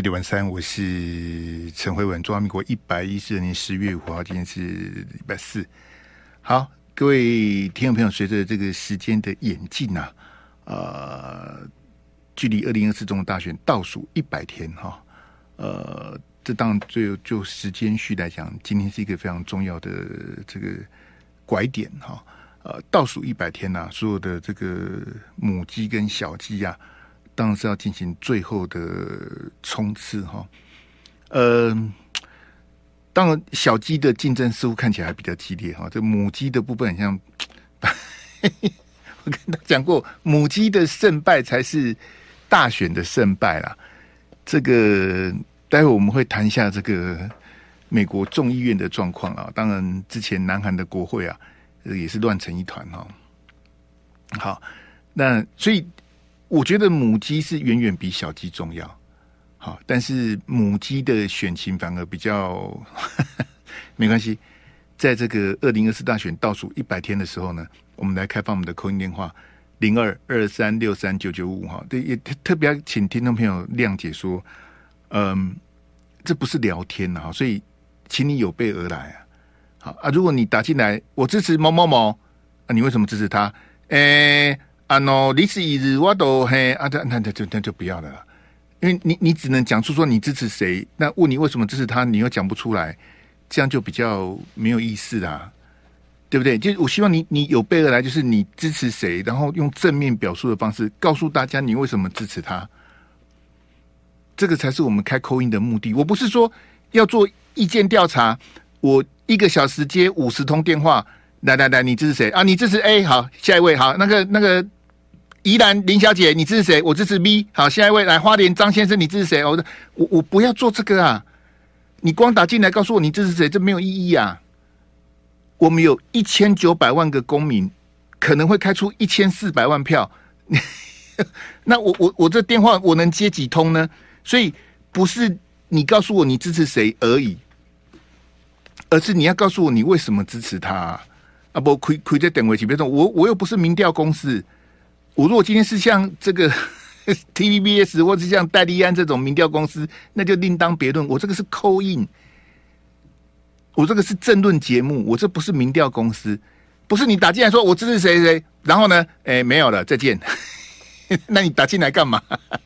飞碟晚餐，我是陈慧文。中华民国一百一十年十月五号，今天是礼拜四。好，各位听众朋友，随着这个时间的演进啊，呃，距离二零二四总统大选倒数一百天哈，呃，这当然就就时间序来讲，今天是一个非常重要的这个拐点哈。呃，倒数一百天呐、所有的这个母鸡跟小鸡啊，当然是要进行最后的冲刺哈。呃，当然小鸡的竞争似乎看起来还比较激烈哈。这母鸡的部分很像，我跟他讲过，母鸡的胜败才是大选的胜败啦。这个待会我们会谈一下这个美国众议院的状况啊。当然，之前南韩的国会啊。也是乱成一团哈。好，那所以我觉得母鸡是远远比小鸡重要。好，但是母鸡的选情反而比较呵 呵没关系。在这个二零二四大选倒数一百天的时候呢，我们来开放我们的 call in 电话零二二三六三九九五哈。对，也特特别要请听众朋友谅解说，嗯，这不是聊天呐，所以请你有备而来啊。好啊！如果你打进来，我支持某某某，啊，你为什么支持他？诶、欸，啊喏，历史一日我都嘿啊，那那那就那就不要了，因为你你只能讲出说你支持谁，那问你为什么支持他，你又讲不出来，这样就比较没有意思啦，对不对？就我希望你你有备而来，就是你支持谁，然后用正面表述的方式告诉大家你为什么支持他，这个才是我们开 call in 的目的。我不是说要做意见调查，我。一个小时接五十通电话，来来来，你支持谁啊？你支持 A，好，下一位，好，那个那个宜兰林小姐，你支持谁？我支持 B，好，下一位来花莲张先生，你支持谁？我我我不要做这个啊！你光打进来告诉我你支持谁，这没有意义啊！我们有一千九百万个公民，可能会开出一千四百万票，那我我我这电话我能接几通呢？所以不是你告诉我你支持谁而已。而是你要告诉我你为什么支持他啊？啊不，亏亏在等位起，别动我我又不是民调公司。我如果今天是像这个 TVBS 或者像戴立安这种民调公司，那就另当别论。我这个是扣印我这个是政论节目，我这不是民调公司。不是你打进来说我支持谁谁，然后呢，哎，没有了，再见。那你打进来干嘛？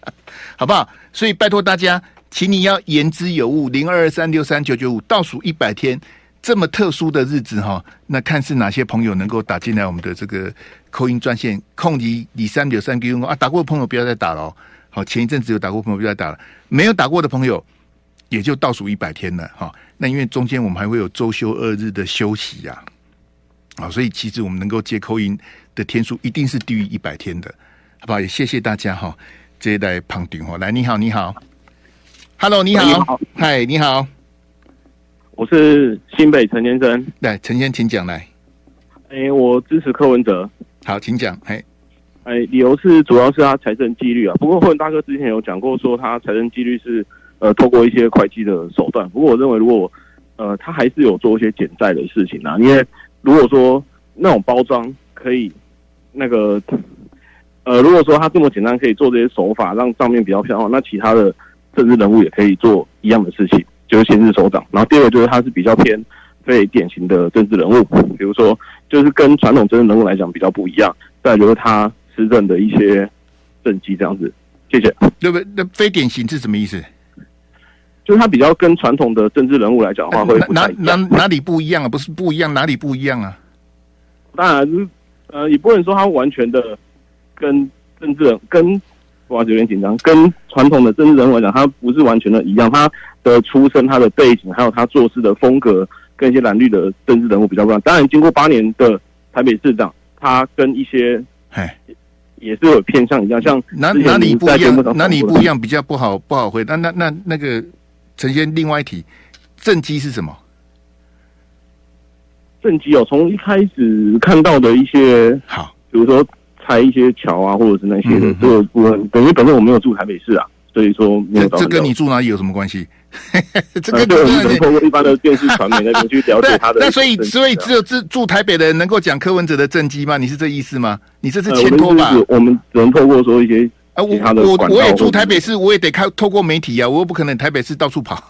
好不好？所以拜托大家。请你要言之有物，零二二三六三九九五，倒数一百天，这么特殊的日子哈，那看是哪些朋友能够打进来我们的这个 call in 专线，空一李三九三九五啊，打过的朋友不要再打了哦。好，前一阵子有打过朋友不要再打了，没有打过的朋友也就倒数一百天了哈。那因为中间我们还会有周休二日的休息呀，啊，所以其实我们能够接 call in 的天数一定是低于一百天的，好不好？也谢谢大家哈，这一代胖丁哈，来，你好，你好。Hello，你好，嗨，你好，我是新北陈先生，来，陈先生请讲来。哎、欸，我支持柯文哲，好，请讲。哎，哎，理由是主要是他财政纪律啊。不过霍文大哥之前有讲过，说他财政纪律是呃透过一些会计的手段。不过我认为，如果呃他还是有做一些减债的事情啊，因为如果说那种包装可以那个呃，如果说他这么简单可以做这些手法，让账面比较漂亮，那其他的。政治人物也可以做一样的事情，就是先是首长。然后第二个就是他是比较偏非典型的政治人物，比如说就是跟传统政治人物来讲比较不一样。再来就是他施政的一些政绩这样子。谢谢。对不对？那非典型是什么意思？就是他比较跟传统的政治人物来讲的话会哪哪哪里不一样啊？不是不一样，哪里不一样啊？当然，呃，也不能说他完全的跟政治人跟。哇，有点紧张。跟传统的政治人物来讲，他不是完全的一样。他的出身、他的背景，还有他做事的风格，跟一些蓝绿的政治人物比较不一样。当然，经过八年的台北市长，他跟一些哎，也是有偏向一样。像哪哪里不一样？哪里不一样？比较不好不好回答。那那那那个陈先另外一题，政绩是什么？政绩哦，从一开始看到的一些好，比如说。拆一些桥啊，或者是那些的，这个部分等于本身我没有住台北市啊，所以说。这跟你住哪里有什么关系？这个就，我们能透过一般的电视传媒那边去了解 他的。那所以，所以只有住住台北的人能够讲柯文哲的政绩吗？你是这意思吗？你这是牵拖吧？我们只能透过说一些啊，我我我也住台北市，我也得开透过媒体啊，我又不可能台北市到处跑。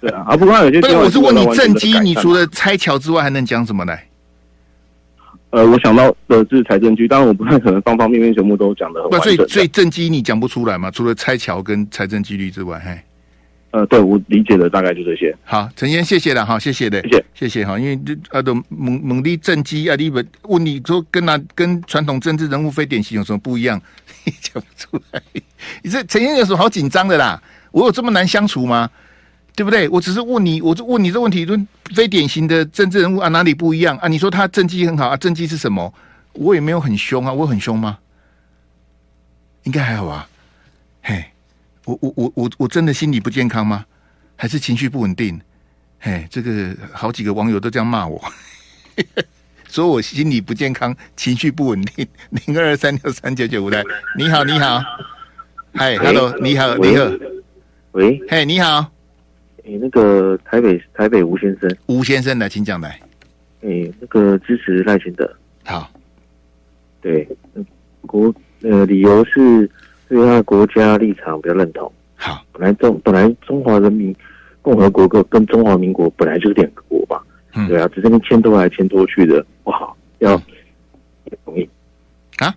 对啊，啊，不过有些不是，我是问你政绩，你除了拆桥之外，还能讲什么呢？呃，我想到的是财政局，当然我不太可能方方面面全部都讲的很完整。所以所以政绩你讲不出来嘛？除了拆桥跟财政纪律之外，嘿。呃，对我理解的大概就这些。好，陈先谢谢了哈，谢谢的，谢谢谢谢哈，因为这啊都猛猛力政绩啊，你问问你说跟那跟传统政治人物非典型有什么不一样？讲不出来。你这陈先有什么好紧张的啦？我有这么难相处吗？对不对？我只是问你，我就问你这问题，说非典型的政治人物啊哪里不一样啊？你说他政绩很好啊，政绩是什么？我也没有很凶啊，我很凶吗？应该还好吧？嘿。我我我我我真的心理不健康吗？还是情绪不稳定？嘿，这个好几个网友都这样骂我，说我心理不健康，情绪不稳定。零二二三六三九九五来，你好，你好，嗨，Hello，你好，你好，喂，嘿，你好，诶，那个台北台北吴先生，吴先生来，请讲来，诶，那个支持赖清德，好，对，国呃理由是。对他的国家立场比较认同。好，本来中本来中华人民共和国跟跟中华民国本来就是两个国嘛？嗯，对啊，只是那迁都来迁都去的，不好，要同意啊，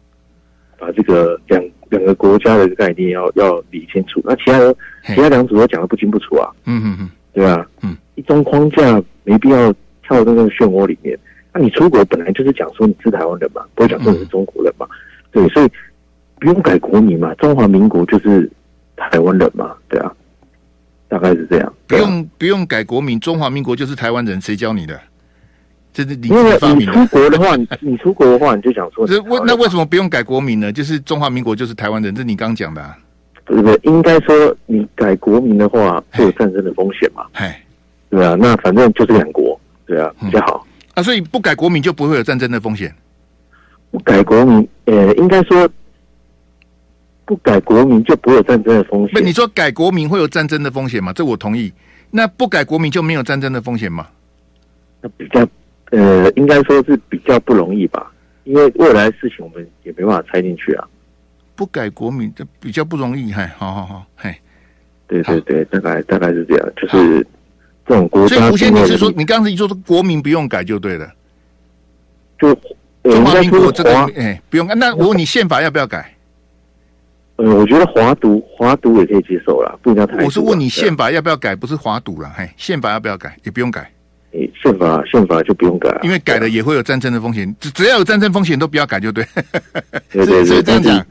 把这个两两个国家的概念要要理清楚。那其他的其他两组都讲的不清不楚啊。嗯嗯嗯，对啊，嗯，一中框架没必要跳到那个漩涡里面。那你出国本来就是讲说你是台湾人嘛，不会讲说你是中国人嘛？对，所以。不用改国名嘛，中华民国就是台湾人嘛，对啊，大概是这样。不用不用改国名，中华民国就是台湾人，谁教你的？这是你因为你出国的话，你出国的话，你就想说，为那为什么不用改国名呢？就是中华民国就是台湾人，这是你刚讲的啊。不是应该说你改国名的话会有战争的风险嘛？哎，对啊，那反正就是两国，对啊，比较好啊。所以不改国名就不会有战争的风险。不改国名，呃，应该说。不改国民就不会有战争的风险。不，你说改国民会有战争的风险吗？这我同意。那不改国民就没有战争的风险吗？那比较呃，应该说是比较不容易吧，因为未来的事情我们也没办法猜进去啊。不改国民这比较不容易，嗨，好好好，嗨，对对对，大概大概是这样，就是这种国家。所以吴先，你是说你刚才一说说国民不用改就对了？就中华民国这个哎，不用。那我问你，宪法要不要改？呃，我觉得华独华独也可以接受了，不一定要太。我是问你宪法要不要改，不是华独了，嘿，宪法要不要改，也不用改。诶，宪法宪法就不用改，因为改了也会有战争的风险，只只要有战争风险都不要改就对。对对对，这样讲。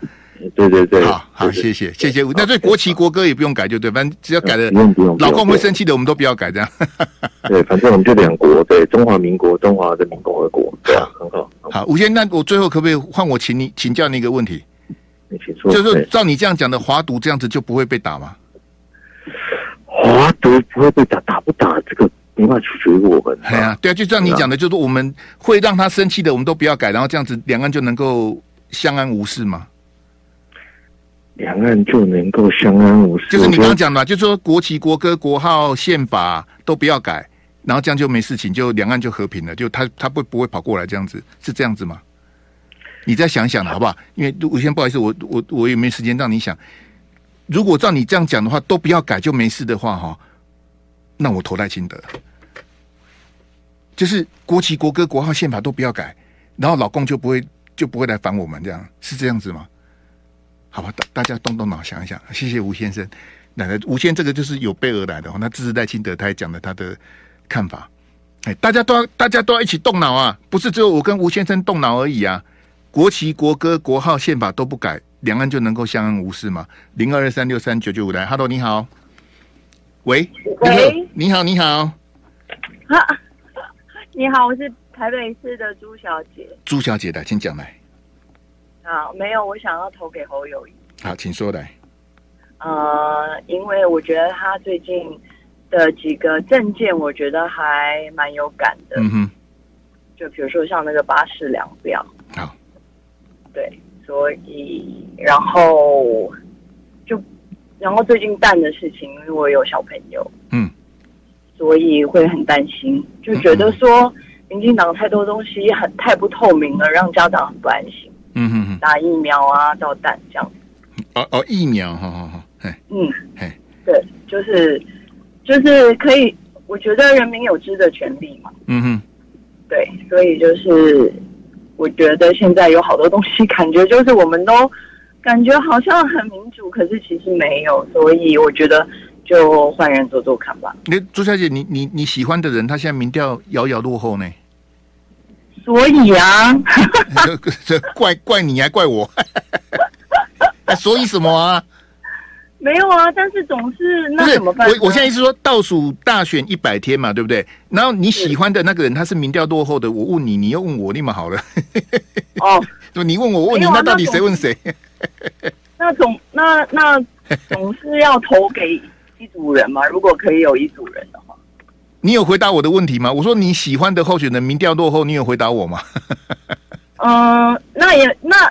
对对对，好好，谢谢谢谢。那对国旗国歌也不用改就对，反正只要改了，不用不用，老公会生气的，我们都不要改这样。对，反正我们就两国，对，中华民国、中华人民共和国，对啊，很好。好，吴先生，那我最后可不可以换我请你请教你一个问题？就是照你这样讲的，华独这样子就不会被打吗？华独不会被打，打不打这个没办法取决于我们。对啊，对啊，就像你讲的，就是我们会让他生气的，我们都不要改，然后这样子两岸就能够相安无事吗？两岸就能够相安无事，就是你刚刚讲的，就是说国旗、国歌、国号、宪法都不要改，然后这样就没事情，就两岸就和平了，就他他不不会跑过来这样子，是这样子吗？你再想想了，好不好？因为我先不好意思，我我我也没时间让你想。如果照你这样讲的话，都不要改就没事的话，哈，那我投赖清德，就是国旗、国歌、国号、宪法都不要改，然后老公就不会就不会来烦我们，这样是这样子吗？好吧，大大家动动脑想一想。谢谢吴先生，来来，吴先生这个就是有备而来的，那支持赖清德，他也讲了他的看法。哎，大家都要大家都要一起动脑啊，不是只有我跟吴先生动脑而已啊。国旗、国歌、国号、宪法都不改，两岸就能够相安无事吗？零二二三六三九九五来，Hello，你好，喂，喂，你好，你好，啊，你好，我是台北市的朱小姐，朱小姐的，请讲来。啊，没有，我想要投给侯友宜。好，请说来。呃，因为我觉得他最近的几个政见，我觉得还蛮有感的。嗯哼，就比如说像那个巴士量表。好。对，所以然后就然后最近蛋的事情，因为我有小朋友，嗯，所以会很担心，就觉得说民进党太多东西很太不透明了，让家长很不安心。嗯哼哼，打疫苗啊，照蛋这样。哦哦，疫苗，哈哈哈，嘿，嗯，嘿，对，就是就是可以，我觉得人民有知的权利嘛。嗯哼，对，所以就是我觉得现在有好多东西，感觉就是我们都感觉好像很民主，可是其实没有，所以我觉得就换人做做看吧。那朱小姐，你你你喜欢的人，他现在民调遥遥落后呢？所以啊，这这怪怪你还怪我？那 所以什么啊？没有啊，但是总是那怎么办？我我现在意思说，倒数大选一百天嘛，对不对？然后你喜欢的那个人，他是民调落后的，我问你，你又问我，立马好了。哦，你问我，我问你，那到底谁问谁？那总那那总是要投给一组人嘛？如果可以有一组人的话。你有回答我的问题吗？我说你喜欢的候选人民调落后，你有回答我吗？嗯、呃，那也那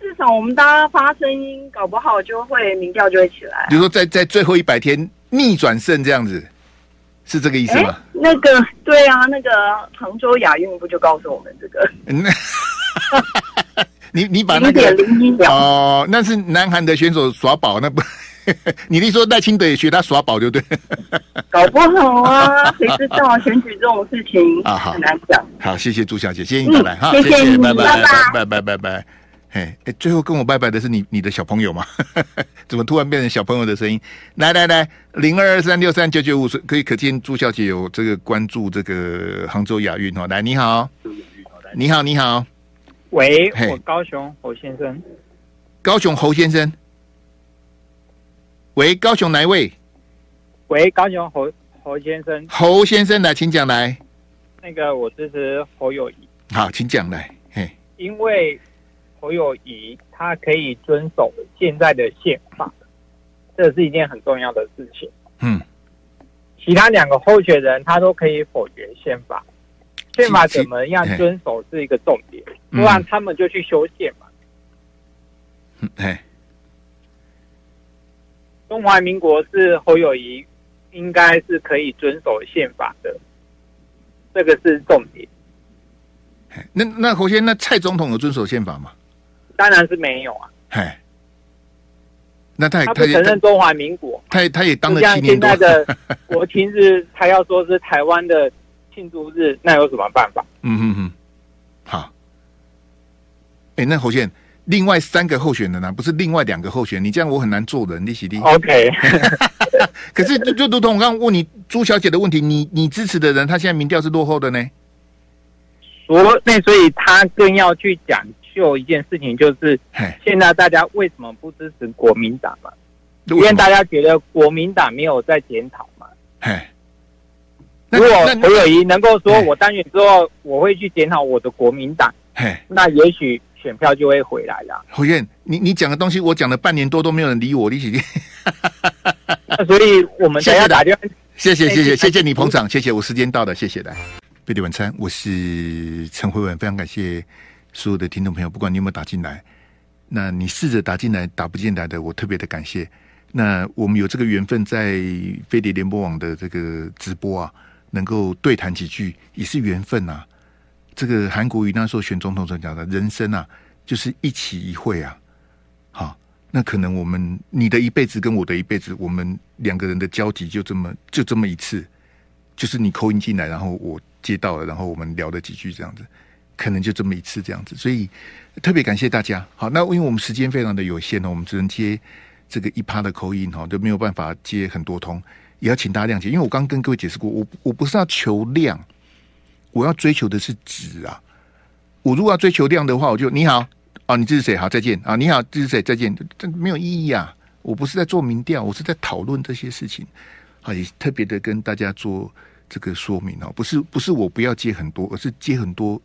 至少我们大家发声音，搞不好就会民调就会起来、啊。比如说在在最后一百天逆转胜这样子，是这个意思吗？那个对啊，那个杭州亚运不就告诉我们这个？你你把那个哦，那是南韩的选手耍宝，那不。你一说赖清德也学他耍宝，对不对？搞不好啊，谁知道选举这种事情啊，很难讲。好，谢谢朱小姐，谢谢你再来哈，谢谢，拜拜拜拜拜拜。嘿，哎，最后跟我拜拜的是你你的小朋友吗？怎么突然变成小朋友的声音？来来来，零二二三六三九九五，可以可见朱小姐有这个关注这个杭州亚运哦。来，你好，你好，你好，喂，我高雄侯先生，高雄侯先生。喂，高雄哪一位？喂，高雄侯侯先生。侯先生来，请讲来。那个，我支持侯友谊。好，请讲来。嘿，因为侯友谊他可以遵守现在的宪法，这是一件很重要的事情。嗯。其他两个候选人他都可以否决宪法，宪法怎么样遵守是一个重点，不然他们就去修宪嘛。嗯，嘿。中华民国是侯友谊，应该是可以遵守宪法的，这个是重点。那那侯先，那蔡总统有遵守宪法吗？当然是没有啊。嗨，那他也他不承认中华民国，他也他也当了七年多。现在的 国庆日，他要说是台湾的庆祝日，那有什么办法？嗯嗯嗯，好。哎，那侯先。另外三个候选人呢、啊？不是另外两个候选人，你这样我很难做人，你喜弟。OK，可是就就如同我刚刚问你朱小姐的问题，你你支持的人，他现在民调是落后的呢？所那所以他更要去讲究一件事情，就是现在大家为什么不支持国民党嘛？因为大家觉得国民党没有在检讨嘛。如果侯友宜能够说我当选之后我会去检讨我的国民党，那也许。选票就会回来了。侯燕，你你讲的东西，我讲了半年多都没有人理我，你起 所以我们等下打电话。谢谢谢谢谢谢你捧场，谢谢我时间到了，谢谢来。贝蒂晚餐，我是陈慧文，非常感谢所有的听众朋友，不管你有没有打进来，那你试着打进来，打不进来的，我特别的感谢。那我们有这个缘分，在飞碟联播网的这个直播啊，能够对谈几句，也是缘分呐、啊。这个韩国瑜那时候选总统所讲的，人生啊，就是一期一会啊，好，那可能我们你的一辈子跟我的一辈子，我们两个人的交集就这么就这么一次，就是你扣音进来，然后我接到了，然后我们聊了几句这样子，可能就这么一次这样子，所以特别感谢大家。好，那因为我们时间非常的有限呢，我们只能接这个一趴的口音哈，就没有办法接很多通，也要请大家谅解，因为我刚跟各位解释过，我我不是要求量。我要追求的是质啊！我如果要追求量的话，我就你好啊，你这是谁？好，再见啊！你好，这是谁？再见，这没有意义啊！我不是在做民调，我是在讨论这些事情，啊，也特别的跟大家做这个说明啊，不是不是我不要接很多，而是接很多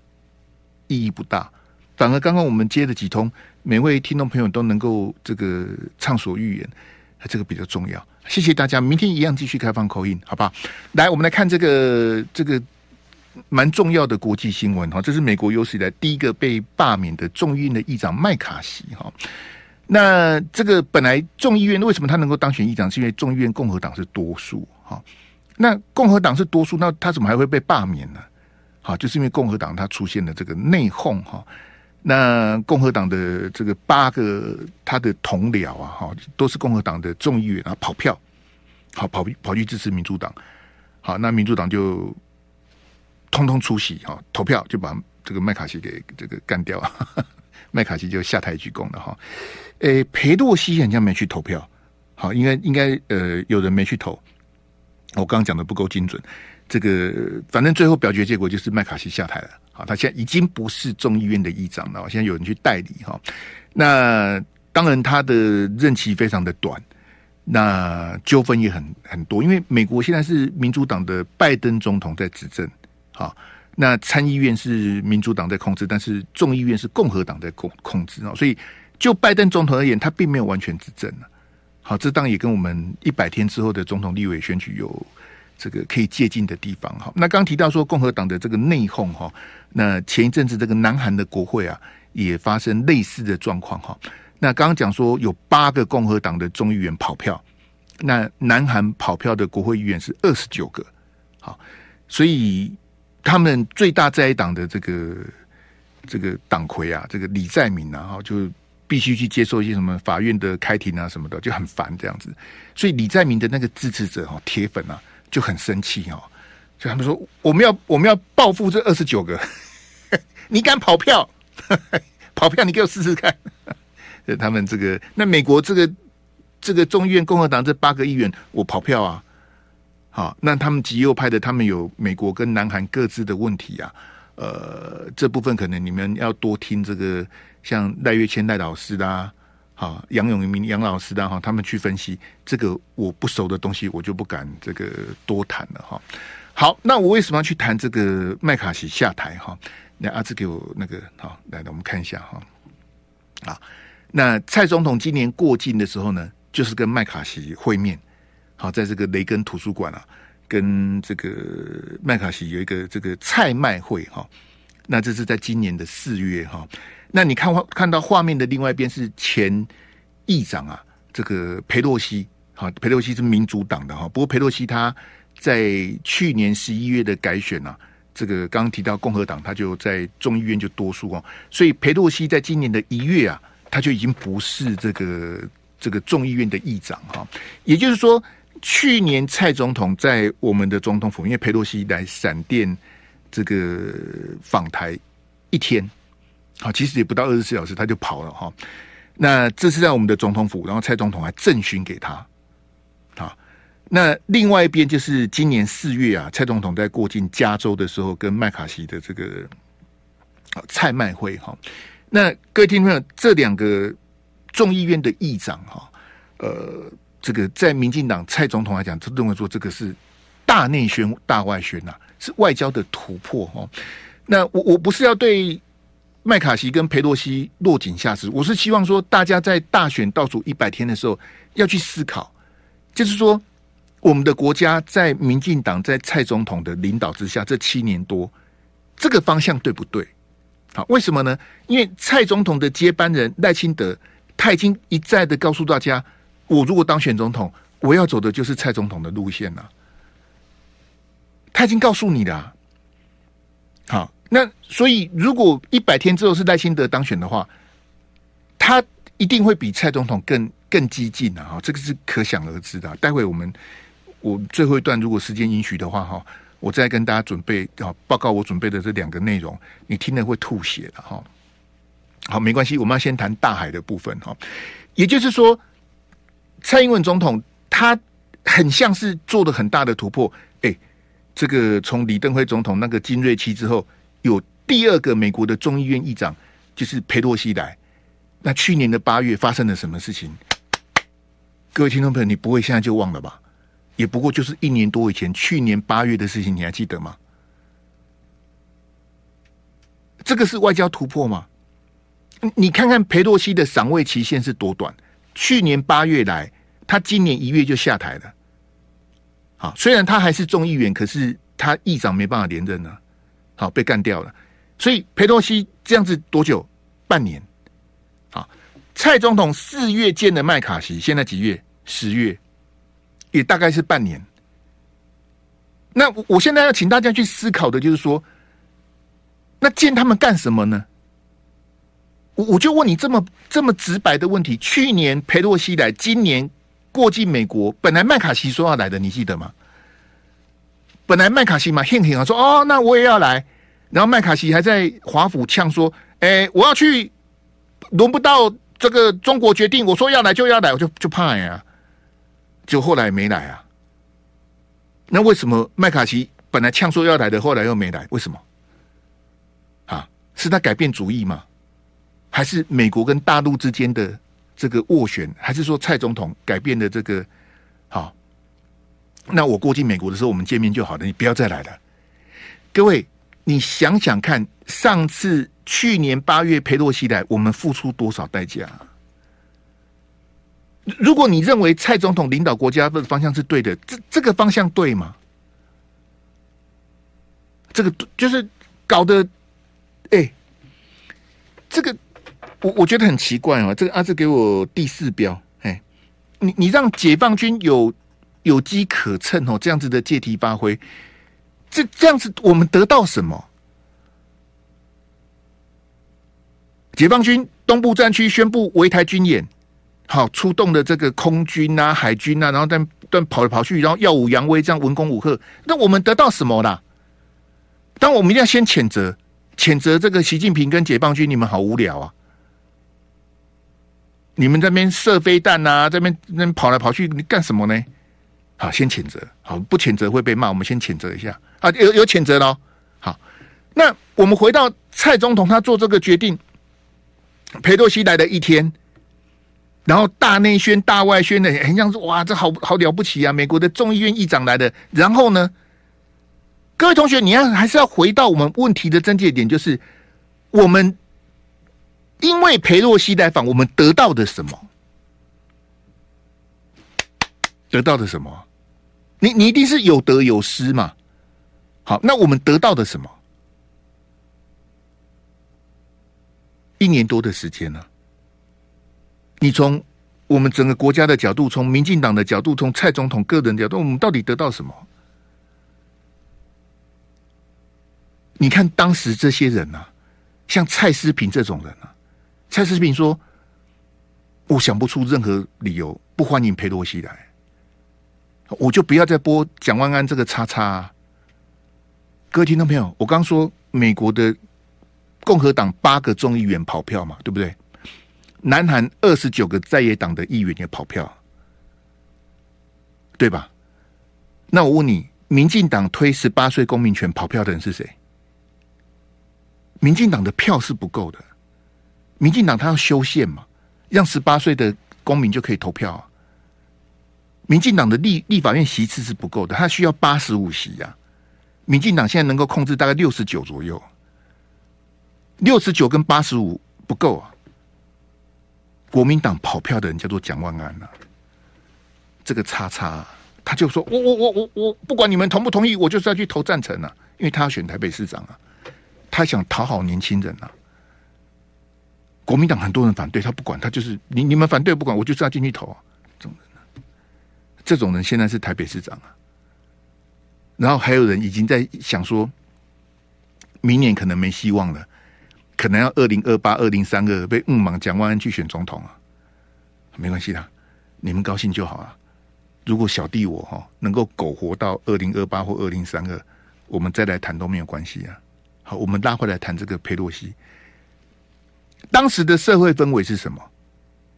意义不大。反而刚刚我们接的几通，每位听众朋友都能够这个畅所欲言，这个比较重要。谢谢大家，明天一样继续开放口音好不好？来，我们来看这个这个。蛮重要的国际新闻哈，这是美国有史以来第一个被罢免的众议院的议长麦卡锡哈。那这个本来众议院为什么他能够当选议长，是因为众议院共和党是多数哈。那共和党是多数，那他怎么还会被罢免呢？好，就是因为共和党他出现了这个内讧哈。那共和党的这个八个他的同僚啊，哈，都是共和党的众议员啊，跑票，好跑跑去支持民主党，好，那民主党就通通出席哈，投票就把这个麦卡锡给这个干掉，麦卡锡就下台鞠躬了哈。诶，裴洛西好像没去投票，好，应该应该呃有人没去投，我刚刚讲的不够精准，这个反正最后表决结果就是麦卡锡下台了。好，他现在已经不是众议院的议长了，现在有人去代理哈。那当然，他的任期非常的短，那纠纷也很很多。因为美国现在是民主党的拜登总统在执政，好，那参议院是民主党在控制，但是众议院是共和党在控控制啊。所以，就拜登总统而言，他并没有完全执政。好，这当然也跟我们一百天之后的总统立委选举有。这个可以借鉴的地方哈，那刚提到说共和党的这个内讧哈，那前一阵子这个南韩的国会啊也发生类似的状况哈。那刚刚讲说有八个共和党的众议员跑票，那南韩跑票的国会议员是二十九个，好，所以他们最大在野党的这个这个党魁啊，这个李在明啊哈，就必须去接受一些什么法院的开庭啊什么的，就很烦这样子。所以李在明的那个支持者哈，铁粉啊。就很生气哦，就他们说我们要我们要报复这二十九个，你敢跑票？跑票你给我试试看。他们这个那美国这个这个众议院共和党这八个议员，我跑票啊。好，那他们极右派的，他们有美国跟南韩各自的问题啊。呃，这部分可能你们要多听这个像赖岳谦赖老师的啊。啊，杨永明杨老师的哈，他们去分析这个我不熟的东西，我就不敢这个多谈了哈。好，那我为什么要去谈这个麦卡锡下台哈？那阿志给我那个好，来，我们看一下哈。啊，那蔡总统今年过境的时候呢，就是跟麦卡锡会面，好，在这个雷根图书馆啊，跟这个麦卡锡有一个这个蔡麦会哈。那这是在今年的四月哈。那你看画看到画面的另外一边是前议长啊，这个裴洛西，好，裴洛西是民主党的哈。不过裴洛西他在去年十一月的改选啊，这个刚刚提到共和党，他就在众议院就多数哦，所以裴洛西在今年的一月啊，他就已经不是这个这个众议院的议长哈。也就是说，去年蔡总统在我们的总统府，因为裴洛西来闪电这个访台一天。好，其实也不到二十四小时，他就跑了哈。那这是在我们的总统府，然后蔡总统还赠勋给他。好，那另外一边就是今年四月啊，蔡总统在过境加州的时候，跟麦卡锡的这个蔡麦会哈。那各位听众朋友，这两个众议院的议长哈，呃，这个在民进党蔡总统来讲，他认为说这个是大内宣、大外宣呐，是外交的突破哈。那我我不是要对。麦卡锡跟佩洛西落井下石，我是希望说，大家在大选倒数一百天的时候要去思考，就是说，我们的国家在民进党在蔡总统的领导之下，这七年多，这个方向对不对？好，为什么呢？因为蔡总统的接班人赖清德，他已经一再的告诉大家，我如果当选总统，我要走的就是蔡总统的路线了。他已经告诉你了，好。那所以，如果一百天之后是赖清德当选的话，他一定会比蔡总统更更激进啊！哈，这个是可想而知的。待会我们我最后一段，如果时间允许的话，哈，我再跟大家准备啊报告我准备的这两个内容，你听了会吐血的哈。好，没关系，我们要先谈大海的部分哈。也就是说，蔡英文总统他很像是做了很大的突破。哎，这个从李登辉总统那个金瑞期之后。有第二个美国的众议院议长，就是裴洛西来。那去年的八月发生了什么事情？各位听众朋友，你不会现在就忘了吧？也不过就是一年多以前，去年八月的事情，你还记得吗？这个是外交突破吗？你看看裴洛西的赏味期限是多短？去年八月来，他今年一月就下台了。好，虽然他还是众议员，可是他议长没办法连任呢。好，被干掉了，所以裴洛西这样子多久？半年。好，蔡总统四月见的麦卡锡，现在几月？十月，也大概是半年。那我现在要请大家去思考的就是说，那见他们干什么呢？我我就问你这么这么直白的问题：去年裴洛西来，今年过境美国，本来麦卡锡说要来的，你记得吗？本来麦卡锡嘛，哼哼啊，说哦，那我也要来。然后麦卡锡还在华府呛说：“哎，我要去，轮不到这个中国决定，我说要来就要来，我就就怕呀。”就后来没来啊。那为什么麦卡锡本来呛说要来的，后来又没来？为什么？啊，是他改变主意吗？还是美国跟大陆之间的这个斡旋？还是说蔡总统改变了这个？好，那我过境美国的时候，我们见面就好了，你不要再来了，各位。你想想看，上次去年八月裴洛西来，我们付出多少代价？如果你认为蔡总统领导国家的方向是对的，这这个方向对吗？这个就是搞得，哎、这个我我觉得很奇怪啊！这个阿志给我第四标，哎，你你让解放军有有机可乘哦，这样子的借题发挥。这这样子，我们得到什么？解放军东部战区宣布围台军演，好出动的这个空军啊、海军啊，然后但但跑来跑去，然后耀武扬威，这样文攻武赫。那我们得到什么啦？但我们一定要先谴责，谴责这个习近平跟解放军，你们好无聊啊！你们在那边射飞弹啊，在那边那边跑来跑去，你干什么呢？好，先谴责。好，不谴责会被骂，我们先谴责一下。啊，有有谴责了。好，那我们回到蔡总统，他做这个决定，裴洛西来的一天，然后大内宣、大外宣的，很像说哇，这好好了不起啊！美国的众议院议长来的，然后呢，各位同学，你要还是要回到我们问题的症结点，就是我们因为裴洛西来访，我们得到的什么？得到的什么？你你一定是有得有失嘛？好，那我们得到的什么？一年多的时间呢？你从我们整个国家的角度，从民进党的角度，从蔡总统个人的角度，我们到底得到什么？你看当时这些人啊，像蔡思平这种人啊，蔡思平说：“我想不出任何理由不欢迎裴洛西来，我就不要再播蒋万安这个叉叉啊。”各位听众朋友，我刚说美国的共和党八个众议员跑票嘛，对不对？南韩二十九个在野党的议员也跑票，对吧？那我问你，民进党推十八岁公民权跑票的人是谁？民进党的票是不够的，民进党他要修宪嘛，让十八岁的公民就可以投票啊。民进党的立立法院席次是不够的，他需要八十五席呀。民进党现在能够控制大概六十九左右，六十九跟八十五不够啊。国民党跑票的人叫做蒋万安呐、啊，这个叉叉他就说：“我我我我我不管你们同不同意，我就是要去投赞成啊，因为他要选台北市长啊，他想讨好年轻人啊。”国民党很多人反对他，不管他就是你你们反对不管，我就是要进去投啊。这种人、现在是台北市长啊。然后还有人已经在想说，明年可能没希望了，可能要二零二八、二零三二被误莽蒋万安去选总统啊，没关系的，你们高兴就好啊。如果小弟我哈能够苟活到二零二八或二零三二，我们再来谈都没有关系啊。好，我们拉回来谈这个佩洛西，当时的社会氛围是什么？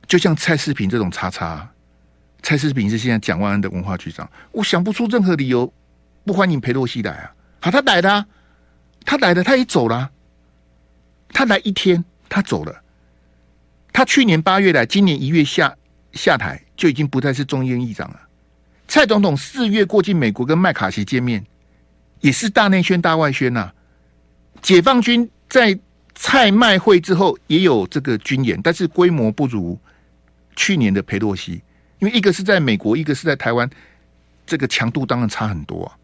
就像蔡世平这种叉叉，蔡世平是现在蒋万安的文化局长，我想不出任何理由。不欢迎裴洛西来啊！好，他来的、他来的，他也走了。他来一天，他走了。他去年八月来，今年一月下下台，就已经不再是众议院议长了。蔡总统四月过境美国跟麦卡锡见面，也是大内宣大外宣呐、啊。解放军在蔡麦会之后也有这个军演，但是规模不如去年的裴洛西，因为一个是在美国，一个是在台湾，这个强度当然差很多啊。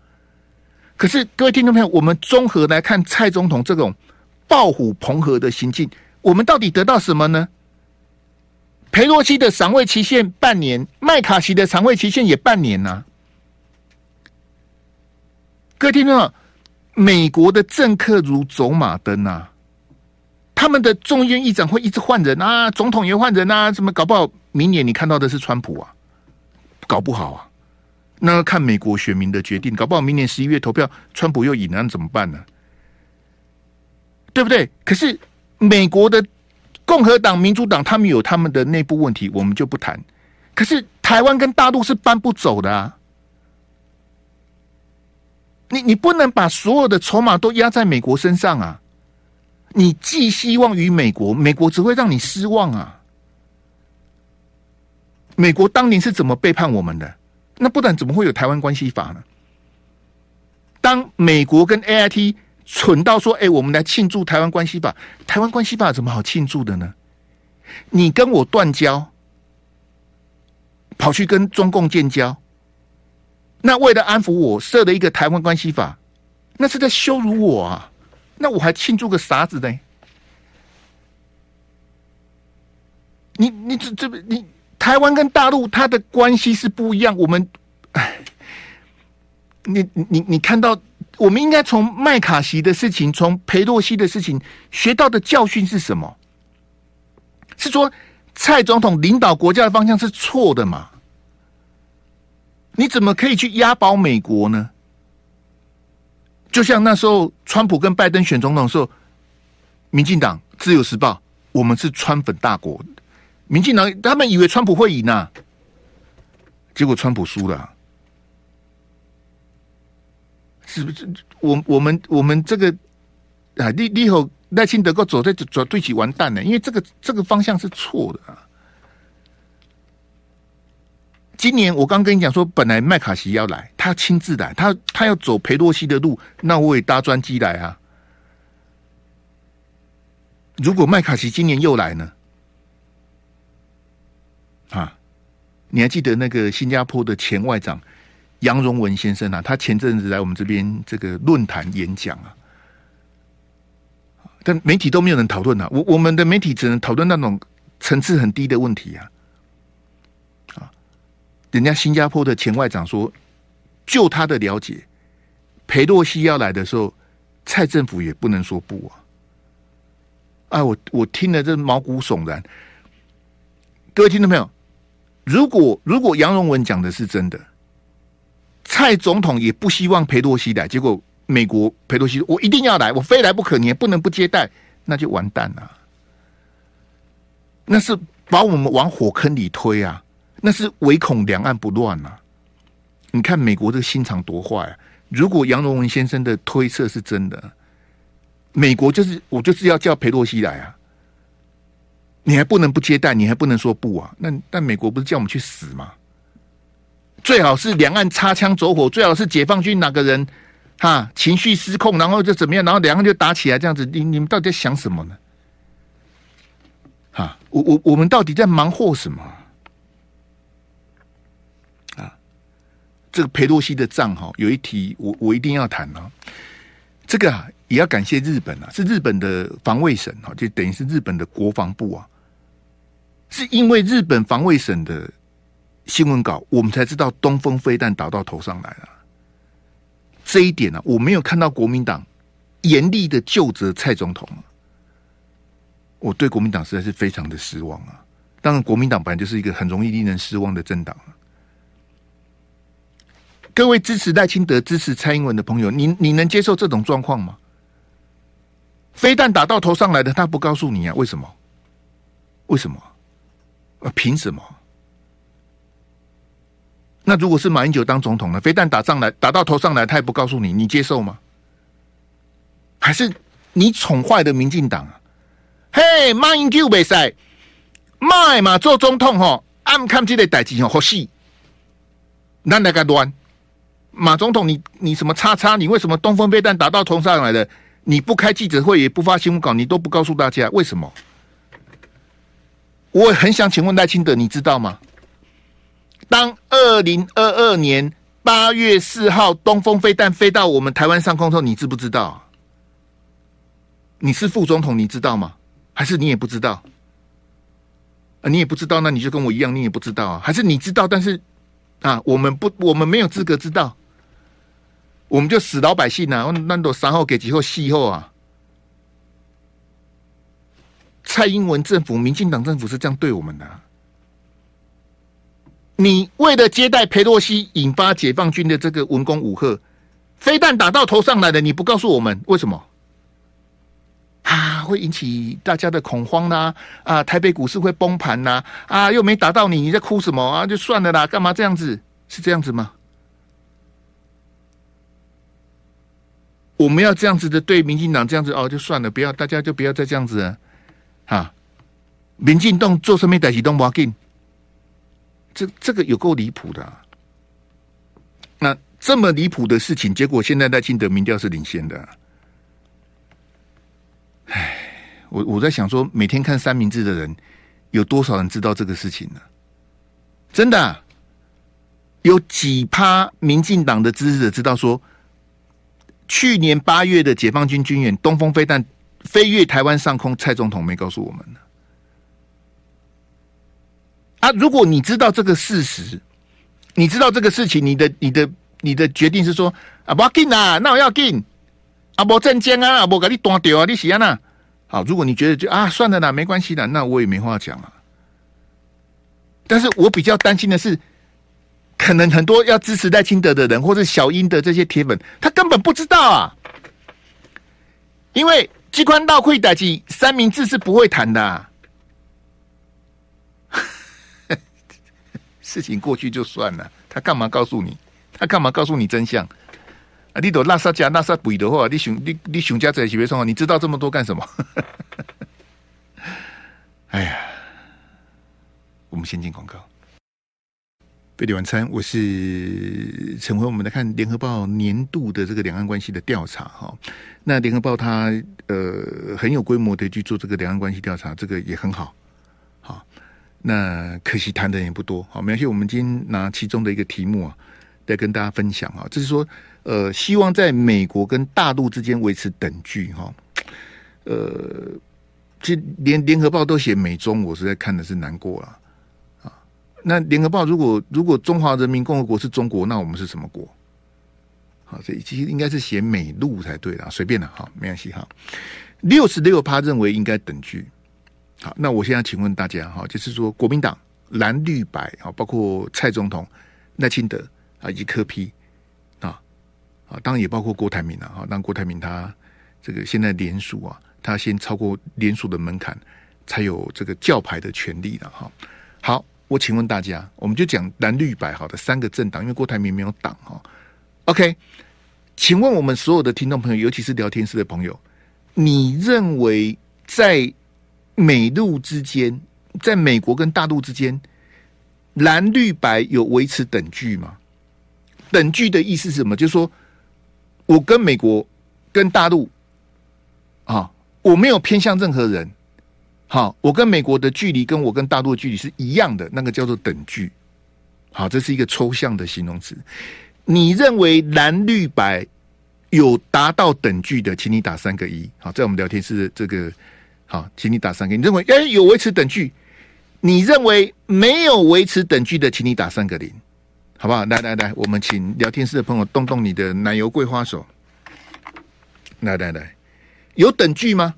可是，各位听众朋友，我们综合来看蔡总统这种抱虎澎河的行径，我们到底得到什么呢？裴洛西的赏位期限半年，麦卡锡的赏位期限也半年呐、各位听众，美国的政客如走马灯呐、啊，他们的众议院议长会一直换人啊，总统也换人啊，什么搞不好明年你看到的是川普啊？搞不好啊，那要看美国选民的决定，搞不好明年十一月投票，川普又赢了，怎么办呢？对不对？可是美国的共和党、民主党他们有他们的内部问题，我们就不谈。可是台湾跟大陆是搬不走的啊！你你不能把所有的筹码都压在美国身上啊！你寄希望于美国，美国只会让你失望啊！美国当年是怎么背叛我们的？那不然怎么会有台湾关系法呢？当美国跟 AIT 蠢到说：“哎，我们来庆祝台湾关系法。”台湾关系法有什么好庆祝的呢？你跟我断交，跑去跟中共建交，那为了安抚我，设了一个台湾关系法，那是在羞辱我啊！那我还庆祝个啥子呢？你你这这你台湾跟大陆它的关系是不一样。我们，哎，你你你看到，我们应该从麦卡锡的事情，从裴洛西的事情学到的教训是什么？是说蔡总统领导国家的方向是错的嘛？你怎么可以去押宝美国呢？就像那时候，川普跟拜登选总统的时候，民进党、自由时报，我们是川粉大国。民进党他们以为川普会赢啊，结果川普输了，是不是？我我们我们这个啊，立立后赖清德够走在走对起完蛋了，因为这个这个方向是错的啊。今年我刚跟你讲说，本来麦卡锡要来，他要亲自来，他他要走裴洛西的路，那我也搭专机来啊。如果麦卡锡今年又来呢？你还记得那个新加坡的前外长杨荣文先生啊？他前阵子来我们这边这个论坛演讲啊，但媒体都没有人讨论啊。我我们的媒体只能讨论那种层次很低的问题啊。啊人家新加坡的前外长说，就他的了解，裴洛西要来的时候，蔡政府也不能说不啊！啊，我我听了这毛骨悚然。各位听到没有？如果如果杨荣文讲的是真的，蔡总统也不希望裴洛西来，结果美国裴洛西我一定要来，我非来不可，你也不能不接待，那就完蛋了。那是把我们往火坑里推啊！那是唯恐两岸不乱啊！你看美国这个心肠多坏啊！如果杨荣文先生的推测是真的，美国就是我就是要叫裴洛西来啊！你还不能不接待，你还不能说不啊？那但美国不是叫我们去死吗？最好是两岸擦枪走火，最好是解放军哪个人哈情绪失控，然后就怎么样，然后两岸就打起来这样子。你你们到底在想什么呢？哈，我我我们到底在忙活什么啊？这个裴洛西的账哈，有一题我我一定要谈啊。这个啊，也要感谢日本啊，是日本的防卫省啊，就等于是日本的国防部啊。是因为日本防卫省的新闻稿，我们才知道东风飞弹打到头上来了。这一点呢、啊，我没有看到国民党严厉的究责蔡总统。我对国民党实在是非常的失望啊。当然，国民党本来就是一个很容易令人失望的政党。各位支持赖清德、支持蔡英文的朋友，你你能接受这种状况吗？飞弹打到头上来的，他不告诉你啊？为什么？为什么？啊？凭什么？那如果是马英九当总统呢？飞弹打上来，打到头上来，他也不告诉你，你接受吗？还是你宠坏的民进党啊？嘿，马英九未使，卖嘛做总统吼，暗看这个代志吼，好戏，咱来个乱。马总统，你你什么叉叉？你为什么东风飞弹打到头上来的？你不开记者会，也不发新闻稿，你都不告诉大家为什么？我很想请问赖清德，你知道吗？当二零二二年八月四号东风飞弹飞到我们台湾上空的时候，你知不知道？你是副总统，你知道吗？还是你也不知道？啊，你也不知道，那你就跟我一样，你也不知道啊？还是你知道，但是啊，我们不，我们没有资格知道。我们就死老百姓、啊！那都三号给几号戏后啊？蔡英文政府、民进党政府是这样对我们的、你为了接待裴洛西，引发解放军的这个文攻武吓，飞弹打到头上来了，你不告诉我们为什么？啊，会引起大家的恐慌呐、啊！台北股市会崩盘呐、啊！啊，又没打到你，你在哭什么啊？就算了啦，干嘛这样子？是这样子吗？我们要这样子的对民进党这样子哦，就算了，不要，大家就不要再这样子了。啊，民进党做什么代志都不要紧。这这个有够离谱的、啊，那这么离谱的事情，结果现在赖清德民调是领先的、啊。唉，我我在想说，每天看三明治的人，有多少人知道这个事情呢？真的、啊，有几趴民进党的支持者知道说，去年八月的解放军军演东风飞弹飞越台湾上空，蔡总统没告诉我们呢？啊！如果你知道这个事实，你知道这个事情，你的、你的、你的决定是说啊，不要紧啊，那我要紧啊，不正经啊，不给你断掉啊，你写啊。好，如果你觉得就啊，算了啦，没关系的，那我也没话讲啊。但是我比较担心的是，可能很多要支持赖清德的人，或者小英的这些铁粉，他根本不知道啊，因为机关到会打击三明治是不会谈的啊。事情过去就算了，他干嘛告诉你？他干嘛告诉你真相？啊，你都拉萨加拉萨鬼的话，你熊你你熊家在几边说？你知道这么多干什么？哎呀，我们先进广告。飞碟晚餐，我是陈辉。我们来看联合报年度的这个两岸关系的调查哈。那联合报它呃很有规模的去做这个两岸关系调查，这个也很好。好那可惜谈的人也不多，好，没关系。我们今天拿其中的一个题目啊，来跟大家分享啊，就是说，呃，希望在美国跟大陆之间维持等距哈。呃，其实连联合报都写美中，我实在看的是难过了。那联合报如果如果中华人民共和国是中国，那我们是什么国？好，这其实应该是写美陆才对的，随便了，好，没关系哈。六十六趴认为应该等距。好，那我现在请问大家哈，就是说国民党蓝绿白啊，包括蔡总统、赖清德啊，以及柯 P 啊啊，当然也包括郭台铭了哈。当郭台铭他这个现在联署啊，他先超过联署的门槛，才有这个叫牌的权利的哈。我请问大家，我们就讲蓝绿白好的三个政党，因为郭台铭没有党哈。OK，请问我们所有的听众朋友，尤其是聊天室的朋友，你认为在美陆之间，在美国跟大陆之间，蓝绿白有维持等距吗？等距的意思是什么？就是说，我跟美国、跟大陆，啊，我没有偏向任何人，好，我跟美国的距离跟我跟大陆的距离是一样的，那个叫做等距。好，这是一个抽象的形容词。你认为蓝绿白有达到等距的，请你打三个一。好，在我们聊天室这个。好，请你打三个。你认为哎有维持等距？你认为没有维持等距的，请你打三个零，好不好？来来来，我们请聊天室的朋友动动你的奶油桂花手。来来来，有等距吗？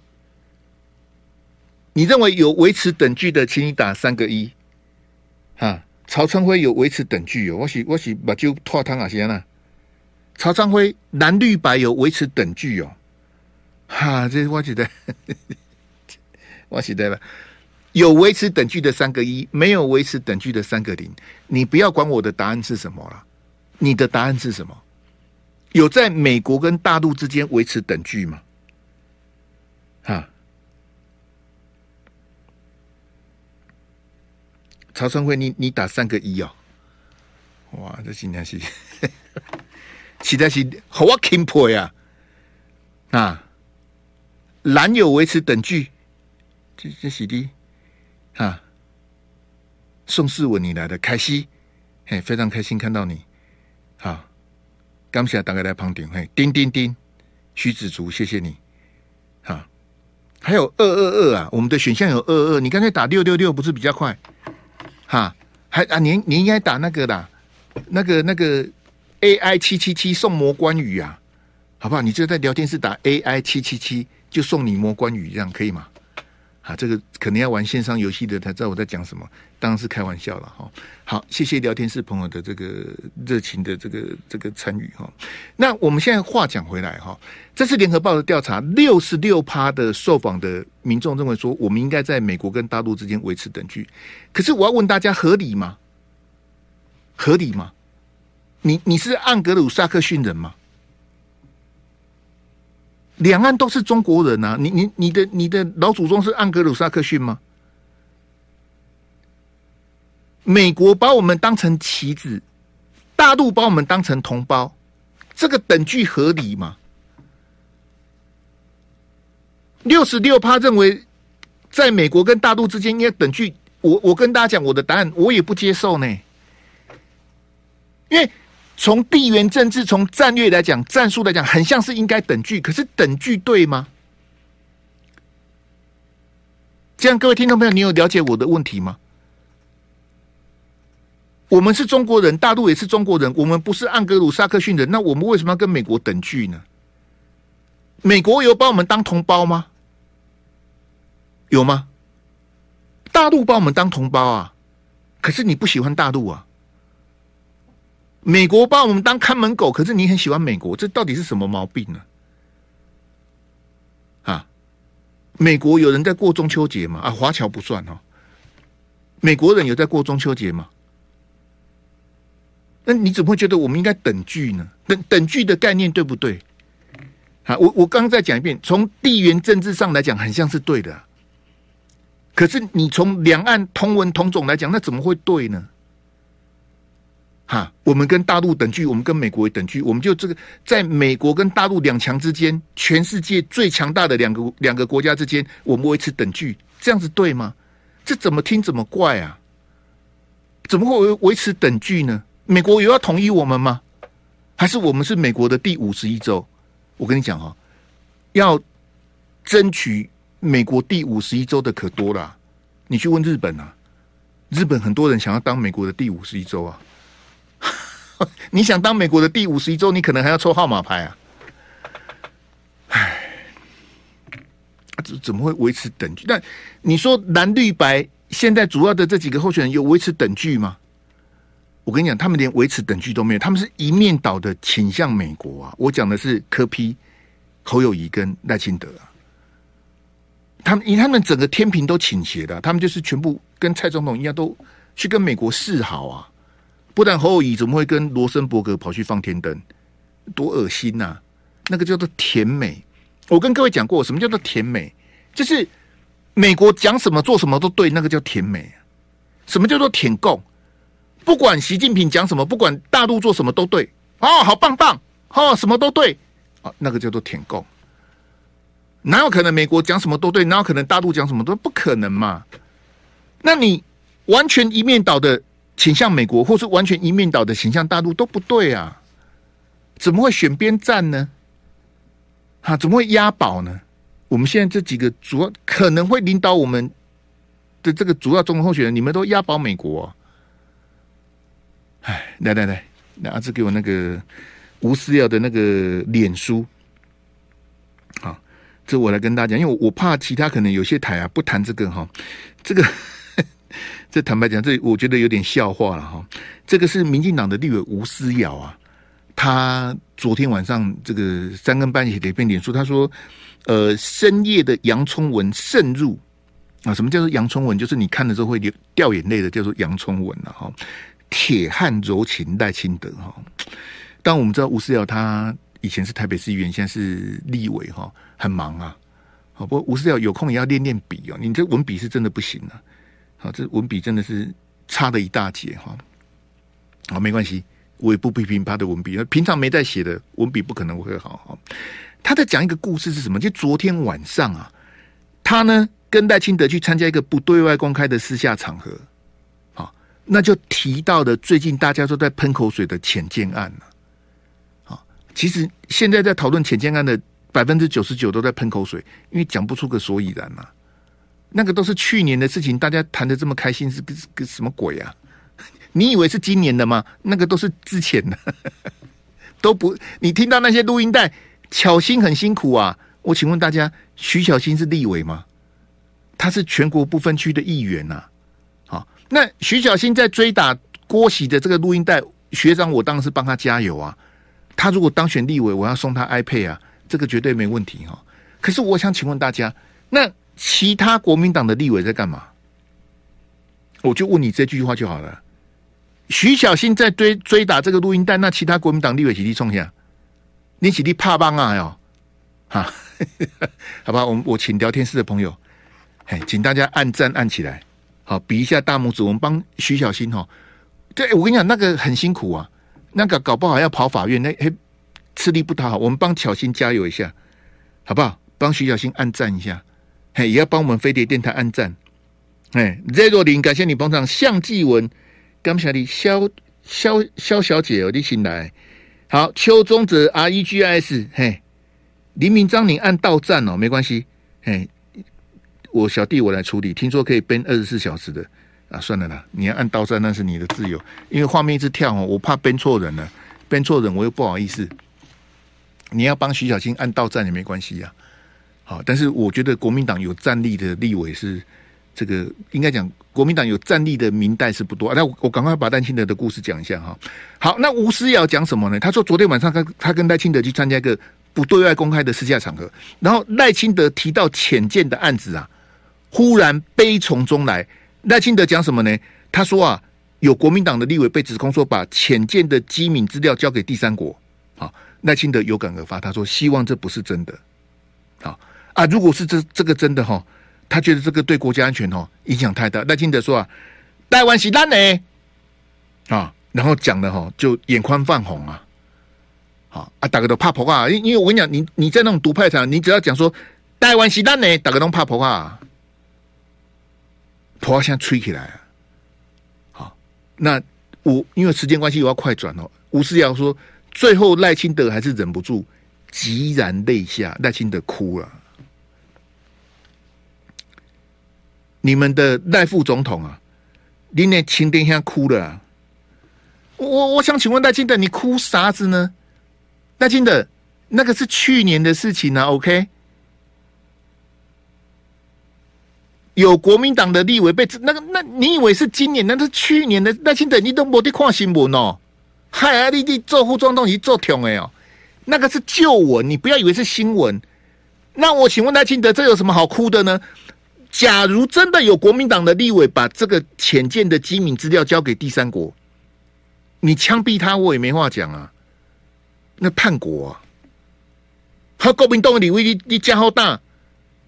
你认为有维持等距的，请你打三个一。哈，曹昌辉有维持等距哦，我是我是把酒拖汤啊先啊。曹昌辉蓝绿白有维持等距哦。哈，这我觉得。我写对了，有维持等距的三个一，没有维持等距的三个零。你不要管我的答案是什么了，你的答案是什么？有在美国跟大陆之间维持等距吗？哈，曹春辉，你你打三个一哦。哇，这今天是 实在是好我钦佩呀！啊，蓝有维持等距。这这是的，啊，宋世文，你来的开心，嘿，非常开心看到你，好，感谢大家来旁听，嘿，叮叮叮，徐子竹，谢谢你，啊，还有二二二啊，我们的选项有二二，你干脆打六六六不是比较快？哈，还啊，您你应该打那个的，那个那个 AI 七七七送魔关羽啊，好不好？你就在聊天室打 AI 七七七，就送你魔关羽，这样可以吗？啊，这个可能要玩线上游戏的才知道我在讲什么，当然是开玩笑了哈。好，谢谢聊天室朋友的这个热情的这个这个参与哈。那我们现在话讲回来哈，这次联合报的调查，六十六趴的受访的民众认为说，我们应该在美国跟大陆之间维持等距。可是我要问大家，合理吗？合理吗？你你是盎格鲁撒克逊人吗？两岸都是中国人啊！你你你的你的老祖宗是盎格鲁撒克逊吗？美国把我们当成棋子，大陆把我们当成同胞，这个等距合理吗？六十六趴认为，在美国跟大陆之间应该等距。我我跟大家讲我的答案，我也不接受呢，因为。从地缘政治、从战略来讲、战术来讲，很像是应该等距。可是等距对吗？这样，各位听众朋友，你有了解我的问题吗？我们是中国人，大陆也是中国人，我们不是盎格鲁撒克逊人，那我们为什么要跟美国等距呢？美国有把我们当同胞吗？有吗？大陆把我们当同胞啊，可是你不喜欢大陆啊。美国把我们当看门狗，可是你很喜欢美国，这到底是什么毛病呢？啊，美国有人在过中秋节吗？啊，华侨不算哦。美国人有在过中秋节吗？那你怎么会觉得我们应该等距呢？等等距的概念对不对？啊，我我刚刚再讲一遍，从地缘政治上来讲，很像是对的。可是你从两岸同文同种来讲，那怎么会对呢？哈，我们跟大陆等距，我们跟美国也等距，我们就这个在美国跟大陆两强之间，全世界最强大的两个两个国家之间，我们维持等距，这样子对吗？这怎么听怎么怪啊？怎么会维维持等距呢？美国有要统一我们吗？还是我们是美国的第五十一州？我跟你讲哈，要争取美国第五十一州的可多了，你去问日本啊，日本很多人想要当美国的第五十一州啊。你想当美国的第五十一州，你可能还要抽号码牌啊！唉，怎怎么会维持等距？但你说蓝绿白现在主要的这几个候选人有维持等距吗？我跟你讲，他们连维持等距都没有，他们是一面倒的倾向美国啊！我讲的是柯批、侯友宜跟赖清德啊，他们以他们整个天平都倾斜的，他们就是全部跟蔡总统一样，都去跟美国示好啊！不然侯友宜怎么会跟罗森伯格跑去放天灯？多恶心呐、那个叫做甜美。我跟各位讲过，什么叫做甜美？就是美国讲什么做什么都对，那个叫甜美。什么叫做舔共？不管习近平讲什么，不管大陆做什么都对。哦，好棒棒！哦，什么都对啊，那个叫做舔共。哪有可能美国讲什么都对？哪有可能大陆讲什么都不可能嘛？那你完全一面倒的。倾向美国，或是完全一面倒的倾向大陆都不对啊！怎么会选边站呢？啊，怎么会押宝呢？我们现在这几个主要可能会领导我们的这个主要总统候选人，你们都押宝美国、啊？哎，来来来，来阿志给我那个无私要的那个脸书。好，这我来跟大家讲，因为我怕其他可能有些台啊不谈这个哈，这个。这坦白讲，这我觉得有点笑话了哈。这个是民进党的立委吴思瑶啊，他昨天晚上这个三更半夜写一篇脸书，他说：“呃，深夜的洋葱文渗入啊，什么叫做洋葱文？就是你看的时候会流掉眼泪的，叫做洋葱文了哈。铁汉柔情赖清德哈。但我们知道吴思瑶他以前是台北市议员，现在是立委哈，很忙啊。好，不过吴思瑶有空也要练练笔哦，你这文笔是真的不行啊。”啊，这文笔真的是差了一大截哈！好，没关系，我也不批评他的文笔。平常没在写的文笔不可能会好哈。他在讲一个故事是什么？就昨天晚上啊，他呢跟赖清德去参加一个不对外公开的私下场合，好，那就提到的最近大家都在喷口水的潜舰案了。好，其实现在在讨论潜舰案的百分之九十九都在喷口水，因为讲不出个所以然嘛。那个都是去年的事情，大家谈得这么开心是个个什么鬼啊？你以为是今年的吗？那个都是之前的，都不。你听到那些录音带，巧心很辛苦啊。我请问大家，徐巧心是立委吗？他是全国不分区的议员呐。好，那徐小新在追打郭喜的这个录音带，学长我当然是帮他加油啊。他如果当选立委，我要送他 iPad 啊，这个绝对没问题哈。可是我想请问大家，那其他国民党的立委在干嘛？我就问你这句话就好了。徐小新在追追打这个录音带，那其他国民党立委起立冲下，你起立怕帮啊哟？哈，好吧，我们我请聊天室的朋友，哎，请大家按赞按起来，好，比一下大拇指，我们帮徐小新哈。对，我跟你讲，那个很辛苦啊，那个搞不好要跑法院，那嘿吃力不讨好。我们帮巧心加油一下，好不好？帮徐小新按赞一下，嘿，也要帮我们飞碟电台按赞。哎，Z 若琳，感谢你捧场。向继文，感谢你，萧萧萧小姐哦，你醒来。好，邱宗泽，R E G S 嘿，黎明章，你按到站哦，没关系。嘿，我小弟我来处理。听说可以编二十四小时的啊，算了啦，你要按到站那是你的自由，因为画面一直跳哦，我怕编错人了，编错人我又不好意思。你要帮徐小青按到站也没关系呀。好，但是我觉得国民党有战力的立委是。这个应该讲，国民党有战力的民代是不多。那我赶快把赖清德的故事讲一下哈。好，那吴思瑶讲什么呢？他说昨天晚上他他跟赖清德去参加一个不对外公开的私下场合，然后赖清德提到潜舰的案子啊，忽然悲从中来。赖清德讲什么呢？他说啊，有国民党的立委被指控说把潜舰的机敏资料交给第三国。好，赖清德有感而发，他说希望这不是真的。好啊，如果是这这个真的哈。他觉得这个对国家安全哦影响太大。赖清德说啊，台湾是咱的啊，然后讲的哈就眼眶泛红啊，好啊，大家都怕婆啊，因因为我跟你讲，你你在那种独派场，你只要讲说台湾是咱的，大家都怕婆啊，婆现在吹起来啊。好，那我因为时间关系，我要快转哦。吴思瑶说，最后赖清德还是忍不住急然泪下，赖清德哭了。你们的赖副总统啊，你那亲爹下哭了，啊。我我想请问赖清德，你哭啥子呢？赖清德，那个是去年的事情啊。OK，有国民党的立委被那个，那你以为是今年？那是去年的赖清德，你都没得看新闻哦。嗨啊，你你做副总统你做痛哎哦，那个是旧闻，你不要以为是新闻。那我请问赖清德，这有什么好哭的呢？假如真的有国民党的立委把这个潜舰的机密资料交给第三国，你枪毙他，我也没话讲啊。那叛国啊！和国民党的立委，你你家好大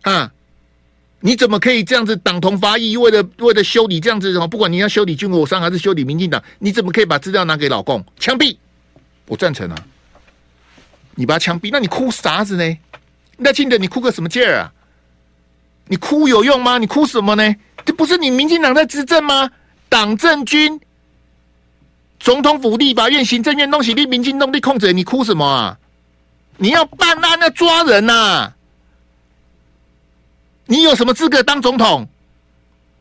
啊！你怎么可以这样子党同伐异？为了为了修理这样子的话，不管你要修理军火商还是修理民进党，你怎么可以把资料拿给老共？枪毙！我赞成啊！你把他枪毙，那你哭啥子呢？赖清德，你哭个什么劲儿啊？你哭有用吗？你哭什么呢？这不是你民进党在执政吗？党政军、总统府、立法院、行政院东西，你民进党力控制，你哭什么啊？你要办案要抓人呐、啊！你有什么资格当总统？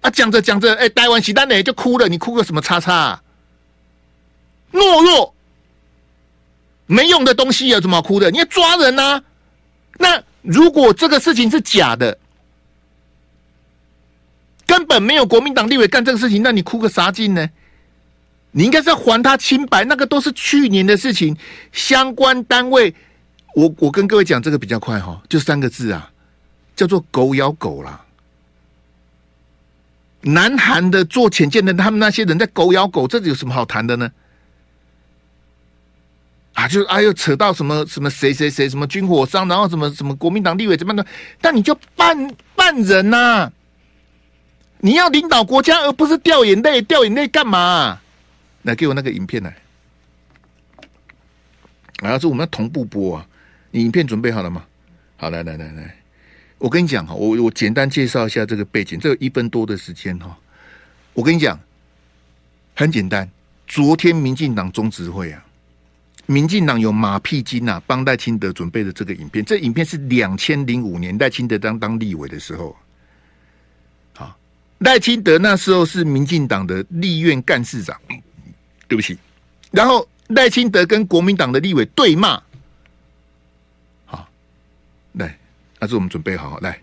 啊，讲着讲着，哎，待完喜单呢就哭了，你哭个什么叉叉、懦弱、没用的东西有什么哭的？你要抓人呐、啊！那如果这个事情是假的？根本没有国民党立委干这个事情，那你哭个啥劲呢？你应该是要还他清白，那个都是去年的事情。相关单位，我我跟各位讲这个比较快哈，就三个字啊，叫做狗咬狗啦。南韩的做潜舰的，他们那些人在狗咬狗，这有什么好谈的呢？啊，就哎呦，扯到什么什么谁谁谁，什么军火商，然后什么什么国民党立委怎么的？但你就办办人呐、你要领导国家，而不是掉眼泪。掉眼泪干嘛？来给我那个影片来。啊，是我们要同步播啊！你影片准备好了吗？好，来来来来，我跟你讲哈，我我简单介绍一下这个背景。这有一分多的时间哈，我跟你讲，很简单。昨天民进党中执会啊，民进党有马屁精啊，帮赖清德准备的这个影片。这影片是两千零五年赖清德当当立委的时候。赖清德那时候是民进党的立院干事长，对不起。然后赖清德跟国民党的立委对骂，好，来，那是我们准备好，来。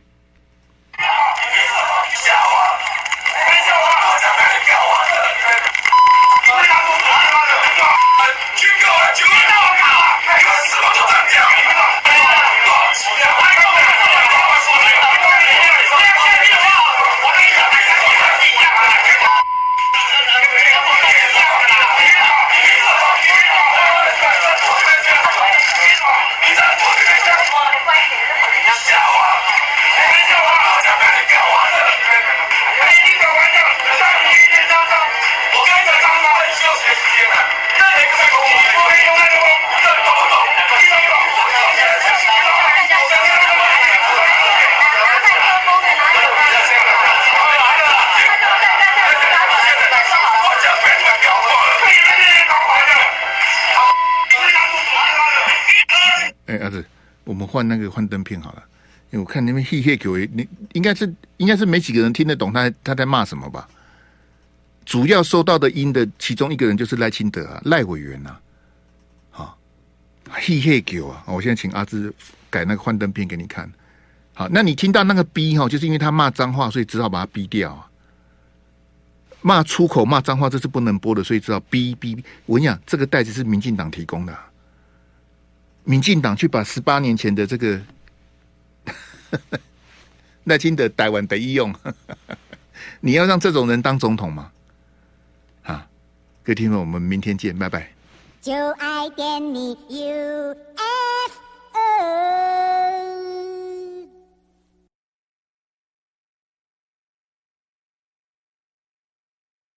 换那个幻灯片好了，因为我看那边嘿嘿给我，你应该是应该是没几个人听得懂他他在骂什么吧？主要收到的音的其中一个人就是赖清德啊，赖委员呐，好，嘿嘿给我啊！我现在请阿芝改那个幻灯片给你看。好，那你听到那个逼哈，就是因为他骂脏话，所以只好把他逼掉啊。骂出口、骂脏话，这是不能播的，所以只好逼逼。我跟你讲，这个袋子是民进党提供的，民进党去把十八年前的这个 赖清德台湾得意用，你要让这种人当总统吗？啊，各位听众，我们明天见，拜拜。就爱点你 UFO